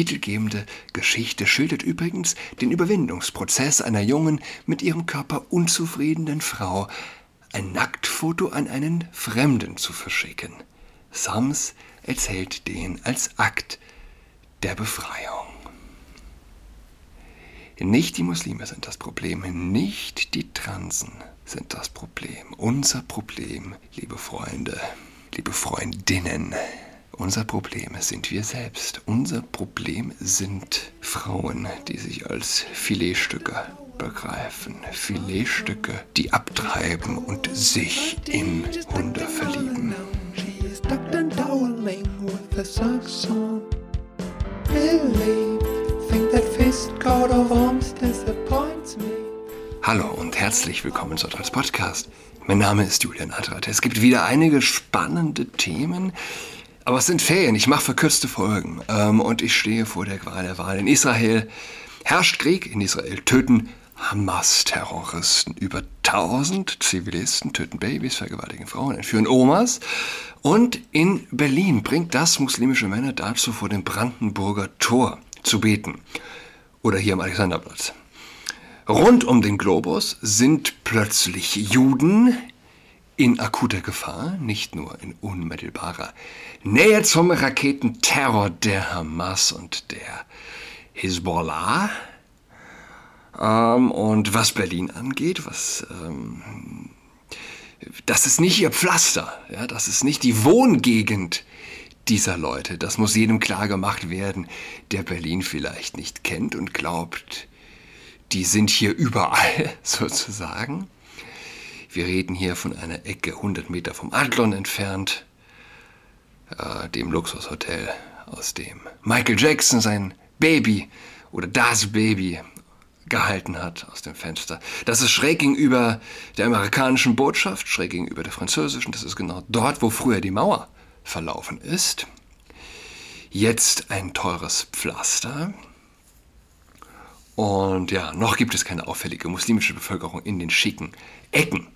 titelgebende Geschichte schildert übrigens den Überwindungsprozess einer jungen, mit ihrem Körper unzufriedenen Frau, ein Nacktfoto an einen Fremden zu verschicken. Sams erzählt den als Akt der Befreiung. Nicht die Muslime sind das Problem, nicht die Transen sind das Problem. Unser Problem, liebe Freunde, liebe Freundinnen, unser Problem sind wir selbst. Unser Problem sind Frauen, die sich als Filetstücke begreifen. Filetstücke, die abtreiben und sich in Hunde verlieben. Hallo und herzlich willkommen zu Trotz Podcast. Mein Name ist Julian Adrat. Es gibt wieder einige spannende Themen, aber es sind Ferien. Ich mache verkürzte Folgen ähm, und ich stehe vor der Qual der Wahl. In Israel herrscht Krieg. In Israel töten Hamas-Terroristen über 1000 Zivilisten, töten Babys, vergewaltigen Frauen, entführen Omas. Und in Berlin bringt das muslimische Männer dazu, vor dem Brandenburger Tor zu beten. Oder hier am Alexanderplatz. Rund um den Globus sind plötzlich Juden in akuter Gefahr, nicht nur in unmittelbarer Nähe zum Raketenterror der Hamas und der Hezbollah. Ähm, und was Berlin angeht, was ähm, das ist nicht ihr Pflaster, ja, das ist nicht die Wohngegend dieser Leute. Das muss jedem klar gemacht werden, der Berlin vielleicht nicht kennt und glaubt, die sind hier überall sozusagen. Wir reden hier von einer Ecke 100 Meter vom Adlon entfernt, äh, dem Luxushotel, aus dem Michael Jackson sein Baby oder das Baby gehalten hat aus dem Fenster. Das ist schräg gegenüber der amerikanischen Botschaft, schräg gegenüber der französischen. Das ist genau dort, wo früher die Mauer verlaufen ist. Jetzt ein teures Pflaster. Und ja, noch gibt es keine auffällige muslimische Bevölkerung in den schicken Ecken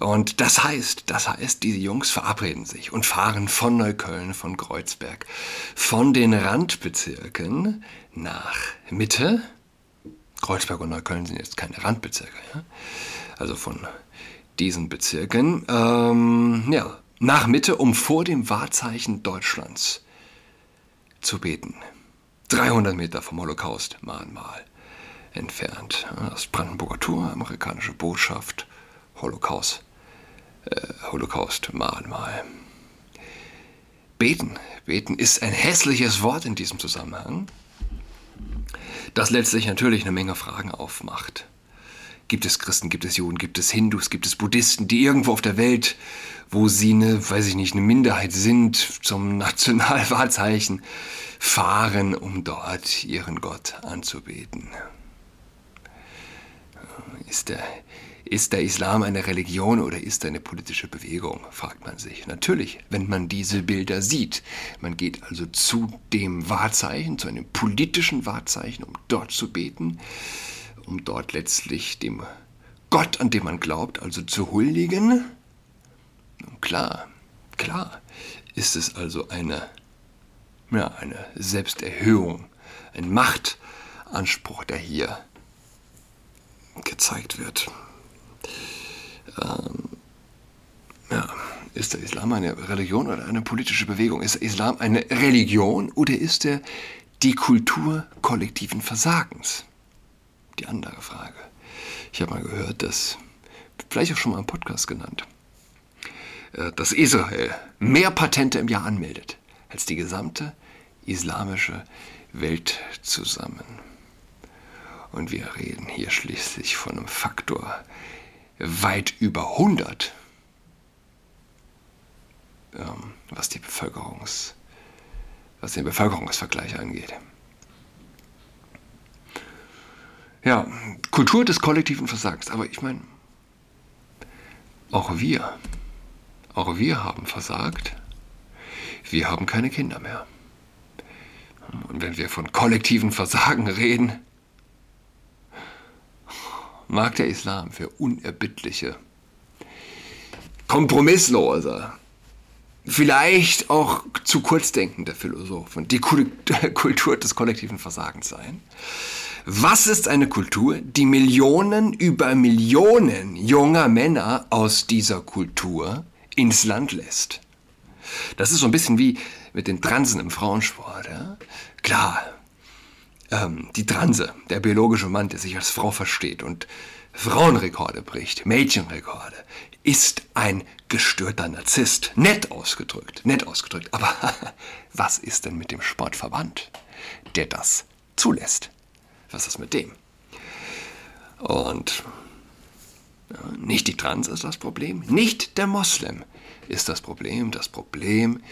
und das heißt, das heißt, diese Jungs verabreden sich und fahren von Neukölln, von Kreuzberg, von den Randbezirken nach Mitte. Kreuzberg und Neukölln sind jetzt keine Randbezirke, ja? also von diesen Bezirken, ähm, ja, nach Mitte, um vor dem Wahrzeichen Deutschlands zu beten. 300 Meter vom Holocaust-Mahnmal entfernt. Das Brandenburger Tor, amerikanische Botschaft, Holocaust äh, Holocaust-Mahnmal. Beten. Beten ist ein hässliches Wort in diesem Zusammenhang, das letztlich natürlich eine Menge Fragen aufmacht. Gibt es Christen, gibt es Juden, gibt es Hindus, gibt es Buddhisten, die irgendwo auf der Welt, wo sie eine, weiß ich nicht, eine Minderheit sind, zum Nationalwahrzeichen fahren, um dort ihren Gott anzubeten? Ist der, ist der Islam eine Religion oder ist er eine politische Bewegung, fragt man sich. Natürlich, wenn man diese Bilder sieht. Man geht also zu dem Wahrzeichen, zu einem politischen Wahrzeichen, um dort zu beten, um dort letztlich dem Gott, an dem man glaubt, also zu huldigen. Und klar, klar ist es also eine, ja, eine Selbsterhöhung, ein Machtanspruch, der hier gezeigt wird ähm, ja, ist der Islam eine Religion oder eine politische Bewegung? Ist der Islam eine Religion oder ist er die Kultur kollektiven Versagens? Die andere Frage. Ich habe mal gehört, dass, vielleicht auch schon mal im Podcast genannt, äh, dass Israel mehr Patente im Jahr anmeldet als die gesamte islamische Welt zusammen. Und wir reden hier schließlich von einem Faktor weit über 100, ähm, was, die Bevölkerungs, was den Bevölkerungsvergleich angeht. Ja, Kultur des kollektiven Versagens. Aber ich meine, auch wir, auch wir haben versagt. Wir haben keine Kinder mehr. Und wenn wir von kollektiven Versagen reden, mag der Islam für unerbittliche, kompromisslose vielleicht auch zu kurzdenkende Philosophen, die Kultur des kollektiven Versagens sein. Was ist eine Kultur, die Millionen über Millionen junger Männer aus dieser Kultur ins Land lässt? Das ist so ein bisschen wie mit den Transen im Frauensport. Ja? Klar, ähm, die Transe, der biologische Mann, der sich als Frau versteht und Frauenrekorde bricht, Mädchenrekorde, ist ein gestörter Narzisst. Nett ausgedrückt, nett ausgedrückt. Aber was ist denn mit dem Sportverband, der das zulässt? Was ist mit dem? Und ja, nicht die Trans ist das Problem, nicht der Moslem ist das Problem. Das Problem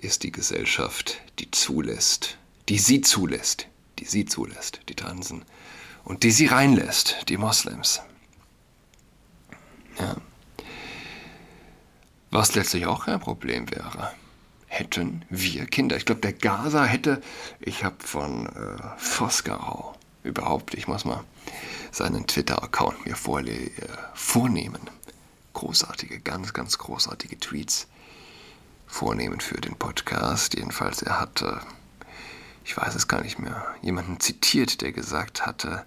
ist die Gesellschaft, die zulässt, die sie zulässt, die sie zulässt, die Transen, und die sie reinlässt, die Moslems. Ja. Was letztlich auch kein Problem wäre, hätten wir Kinder. Ich glaube, der Gaza hätte, ich habe von äh, Vosgerau überhaupt, ich muss mal seinen Twitter-Account mir vorle äh, vornehmen. Großartige, ganz, ganz großartige Tweets vornehmen für den Podcast. Jedenfalls, er hatte, ich weiß es gar nicht mehr, jemanden zitiert, der gesagt hatte,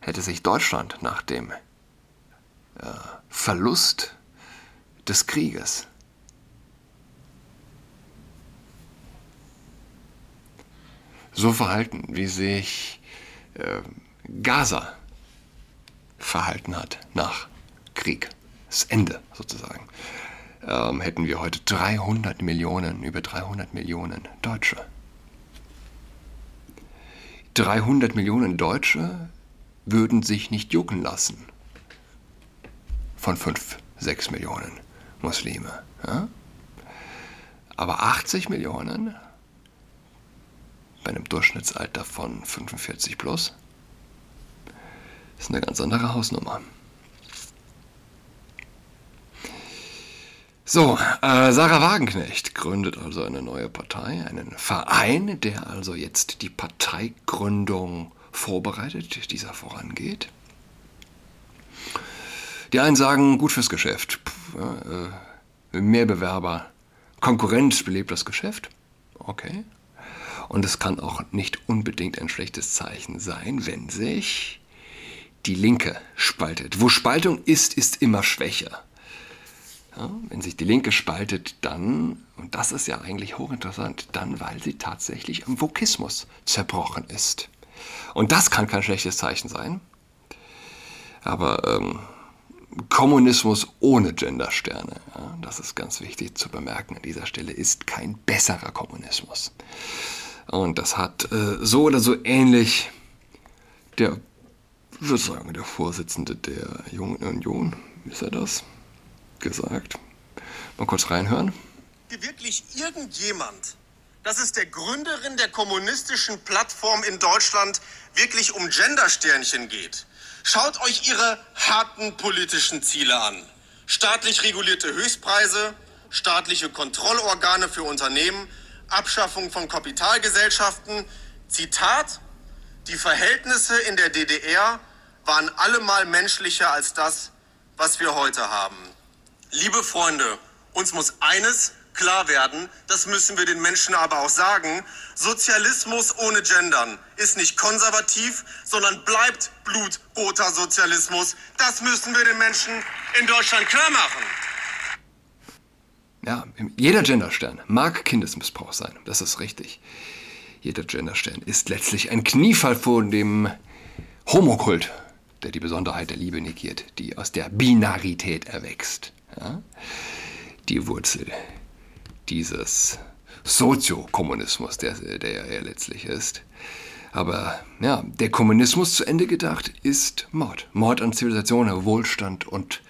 hätte sich Deutschland nach dem äh, Verlust des Krieges so verhalten, wie sich äh, Gaza verhalten hat nach Krieg, das Ende sozusagen, ähm, hätten wir heute 300 Millionen, über 300 Millionen Deutsche. 300 Millionen Deutsche würden sich nicht jucken lassen von 5, 6 Millionen Muslime. Ja? Aber 80 Millionen bei einem Durchschnittsalter von 45 plus ist eine ganz andere Hausnummer. So, äh, Sarah Wagenknecht gründet also eine neue Partei, einen Verein, der also jetzt die Parteigründung vorbereitet, dieser vorangeht. Die einen sagen, gut fürs Geschäft, Pff, äh, mehr Bewerber, Konkurrenz belebt das Geschäft. Okay. Und es kann auch nicht unbedingt ein schlechtes Zeichen sein, wenn sich die Linke spaltet. Wo Spaltung ist, ist immer Schwäche. Ja, wenn sich die Linke spaltet, dann, und das ist ja eigentlich hochinteressant, dann, weil sie tatsächlich am Vokismus zerbrochen ist. Und das kann kein schlechtes Zeichen sein. Aber ähm, Kommunismus ohne Gendersterne, ja, das ist ganz wichtig zu bemerken an dieser Stelle, ist kein besserer Kommunismus. Und das hat äh, so oder so ähnlich der, würde sagen, der Vorsitzende der Jungen Union, ist er das, gesagt. Mal kurz reinhören. Wirklich irgendjemand, dass es der Gründerin der kommunistischen Plattform in Deutschland wirklich um Gendersternchen geht. Schaut euch ihre harten politischen Ziele an. Staatlich regulierte Höchstpreise, staatliche Kontrollorgane für Unternehmen, Abschaffung von Kapitalgesellschaften. Zitat, die Verhältnisse in der DDR waren allemal menschlicher als das, was wir heute haben. Liebe Freunde, uns muss eines klar werden, das müssen wir den Menschen aber auch sagen, Sozialismus ohne Gendern ist nicht konservativ, sondern bleibt blutroter Sozialismus. Das müssen wir den Menschen in Deutschland klar machen. Ja, jeder Genderstern mag Kindesmissbrauch sein, das ist richtig. Jeder Genderstern ist letztlich ein Kniefall vor dem Homokult, der die Besonderheit der Liebe negiert, die aus der Binarität erwächst. Ja? Die Wurzel dieses Soziokommunismus, der, der er letztlich ist. Aber ja, der Kommunismus zu Ende gedacht ist Mord. Mord an Zivilisation, Wohlstand und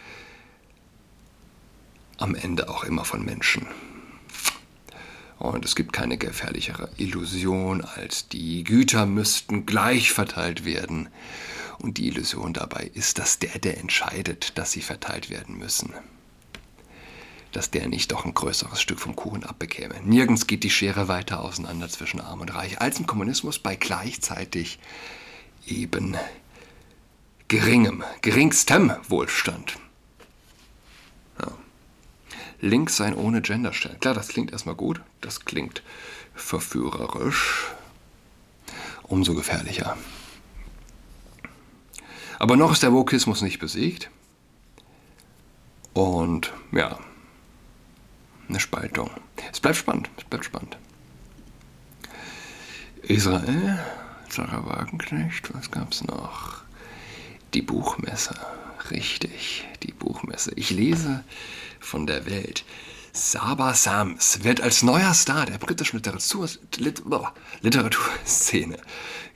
am Ende auch immer von Menschen. Und es gibt keine gefährlichere Illusion, als die Güter müssten gleich verteilt werden. Und die Illusion dabei ist, dass der, der entscheidet, dass sie verteilt werden müssen, dass der nicht doch ein größeres Stück vom Kuchen abbekäme. Nirgends geht die Schere weiter auseinander zwischen Arm und Reich als im Kommunismus bei gleichzeitig eben geringem, geringstem Wohlstand. Ja. links sein ohne Genderstellen. Klar, das klingt erstmal gut, das klingt verführerisch, umso gefährlicher. Aber noch ist der Wokismus nicht besiegt. Und ja, eine Spaltung. Es bleibt spannend, es bleibt spannend. Israel, Sarah Wagenknecht, was gab's noch? Die Buchmesse, richtig, die Buchmesse. Ich lese von der Welt. Saba Sams wird als neuer Star der britischen Literatur, Literaturszene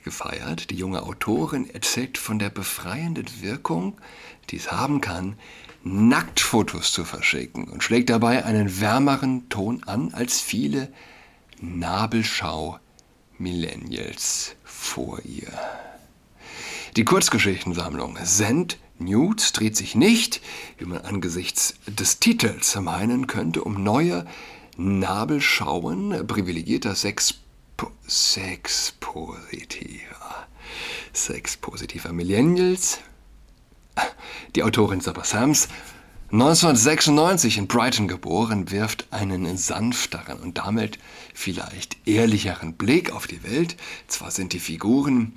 gefeiert. Die junge Autorin erzählt von der befreienden Wirkung, die es haben kann, Nacktfotos zu verschicken und schlägt dabei einen wärmeren Ton an als viele Nabelschau-Millennials vor ihr. Die Kurzgeschichtensammlung Send Nudes dreht sich nicht, wie man angesichts des Titels meinen könnte, um neue Nabelschauen privilegierter Sex Sexpositiver. Sexpositiver Millennials. Die Autorin Sabah Sams, 1996 in Brighton geboren, wirft einen sanfteren und damit vielleicht ehrlicheren Blick auf die Welt. Zwar sind die Figuren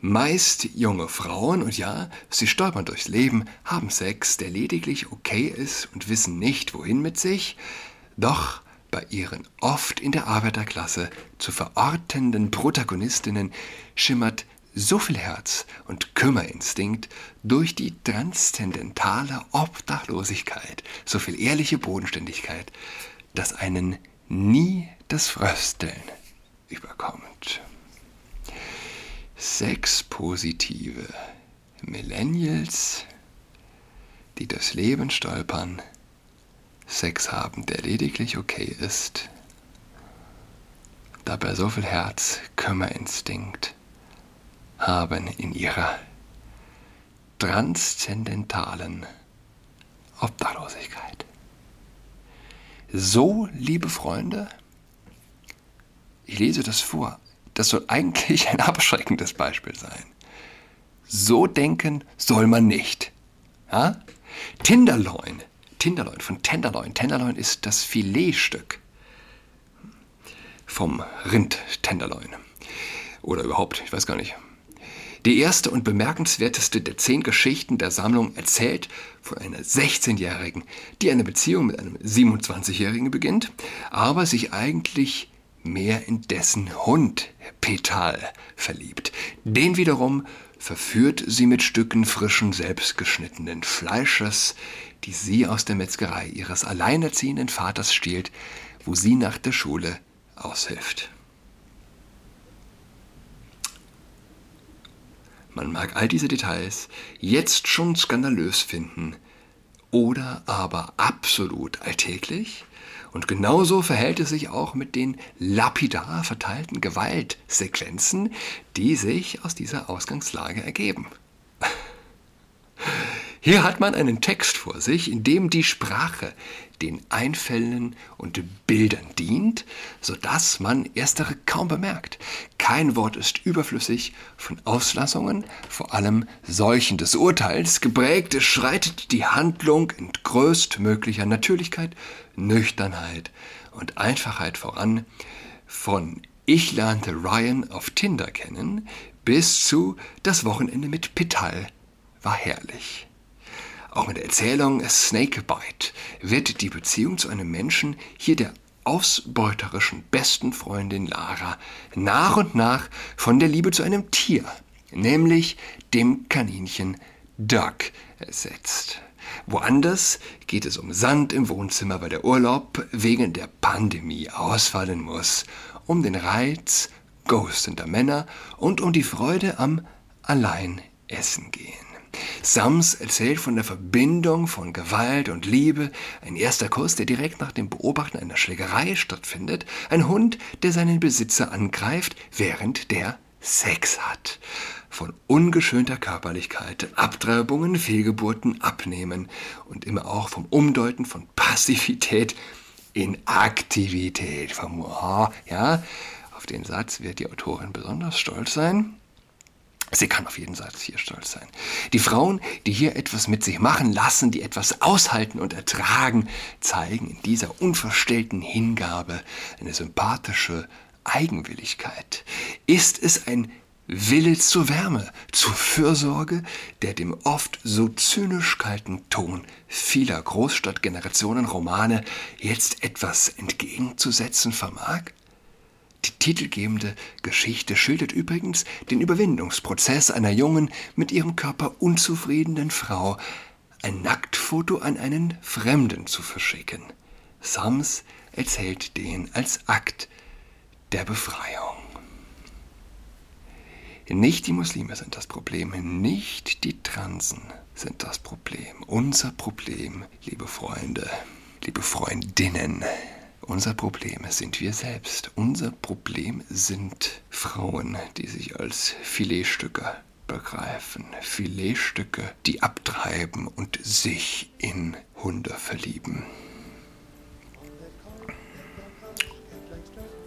meist junge Frauen und ja, sie stolpern durchs Leben, haben Sex, der lediglich okay ist und wissen nicht, wohin mit sich, doch bei ihren oft in der Arbeiterklasse zu verortenden Protagonistinnen schimmert so viel Herz und Kümmerinstinkt durch die transzendentale Obdachlosigkeit, so viel ehrliche Bodenständigkeit, dass einen nie das Frösteln überkommt. Sechs positive Millennials, die das Leben stolpern, Sex haben, der lediglich okay ist, dabei so viel Herz, Kümmerinstinkt haben in ihrer transzendentalen Obdachlosigkeit. So, liebe Freunde, ich lese das vor, das soll eigentlich ein abschreckendes Beispiel sein. So denken soll man nicht. Ja? Tinderloin Tenderloin, von Tenderloin. Tenderloin ist das Filetstück vom Rind Tenderloin. Oder überhaupt, ich weiß gar nicht. Die erste und bemerkenswerteste der zehn Geschichten der Sammlung erzählt von einer 16-Jährigen, die eine Beziehung mit einem 27-Jährigen beginnt, aber sich eigentlich mehr in dessen Hund Petal verliebt. Den wiederum verführt sie mit Stücken frischen, selbstgeschnittenen Fleisches, die sie aus der Metzgerei ihres alleinerziehenden Vaters stiehlt, wo sie nach der Schule aushilft. Man mag all diese Details jetzt schon skandalös finden oder aber absolut alltäglich, und genauso verhält es sich auch mit den lapidar verteilten Gewaltsequenzen, die sich aus dieser Ausgangslage ergeben. Hier hat man einen Text vor sich, in dem die Sprache den Einfällen und Bildern dient, sodass man erstere kaum bemerkt. Kein Wort ist überflüssig von Auslassungen, vor allem solchen des Urteils, geprägt schreitet die Handlung in größtmöglicher Natürlichkeit, Nüchternheit und Einfachheit voran, von Ich lernte Ryan auf Tinder kennen bis zu Das Wochenende mit Pital war herrlich. Auch mit der Erzählung Snakebite wird die Beziehung zu einem Menschen, hier der ausbeuterischen besten Freundin Lara, nach und nach von der Liebe zu einem Tier, nämlich dem Kaninchen Duck, ersetzt. Woanders geht es um Sand im Wohnzimmer, weil der Urlaub wegen der Pandemie ausfallen muss, um den Reiz ghostender Männer und um die Freude am Alleinessen gehen. Sams erzählt von der Verbindung von Gewalt und Liebe, ein erster Kuss, der direkt nach dem Beobachten einer Schlägerei stattfindet, ein Hund, der seinen Besitzer angreift, während der Sex hat. Von ungeschönter Körperlichkeit, Abtreibungen, Fehlgeburten, Abnehmen und immer auch vom Umdeuten von Passivität in Aktivität. Vom, ja, auf den Satz wird die Autorin besonders stolz sein. Sie kann auf jeden Satz hier stolz sein. Die Frauen, die hier etwas mit sich machen lassen, die etwas aushalten und ertragen, zeigen in dieser unverstellten Hingabe eine sympathische Eigenwilligkeit. Ist es ein Wille zur Wärme, zur Fürsorge, der dem oft so zynisch kalten Ton vieler Großstadtgenerationen-Romane jetzt etwas entgegenzusetzen vermag? Die titelgebende Geschichte schildert übrigens den Überwindungsprozess einer jungen, mit ihrem Körper unzufriedenen Frau, ein Nacktfoto an einen Fremden zu verschicken. Sams erzählt den als Akt der Befreiung. Nicht die Muslime sind das Problem, nicht die Transen sind das Problem. Unser Problem, liebe Freunde, liebe Freundinnen, unser Problem sind wir selbst. Unser Problem sind Frauen, die sich als Filetstücke begreifen. Filetstücke, die abtreiben und sich in Hunde verlieben.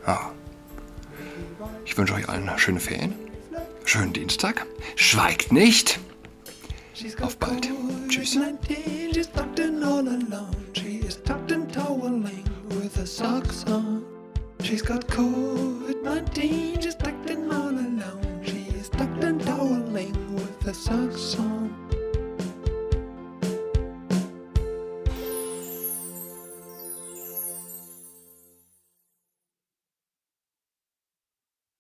Ah. Ich wünsche euch allen schöne Ferien, schönen Dienstag. Schweigt nicht. Auf bald. Tschüss. She's got COVID 19, she's tucked in all alone. She's tucked and toweling with the socks on.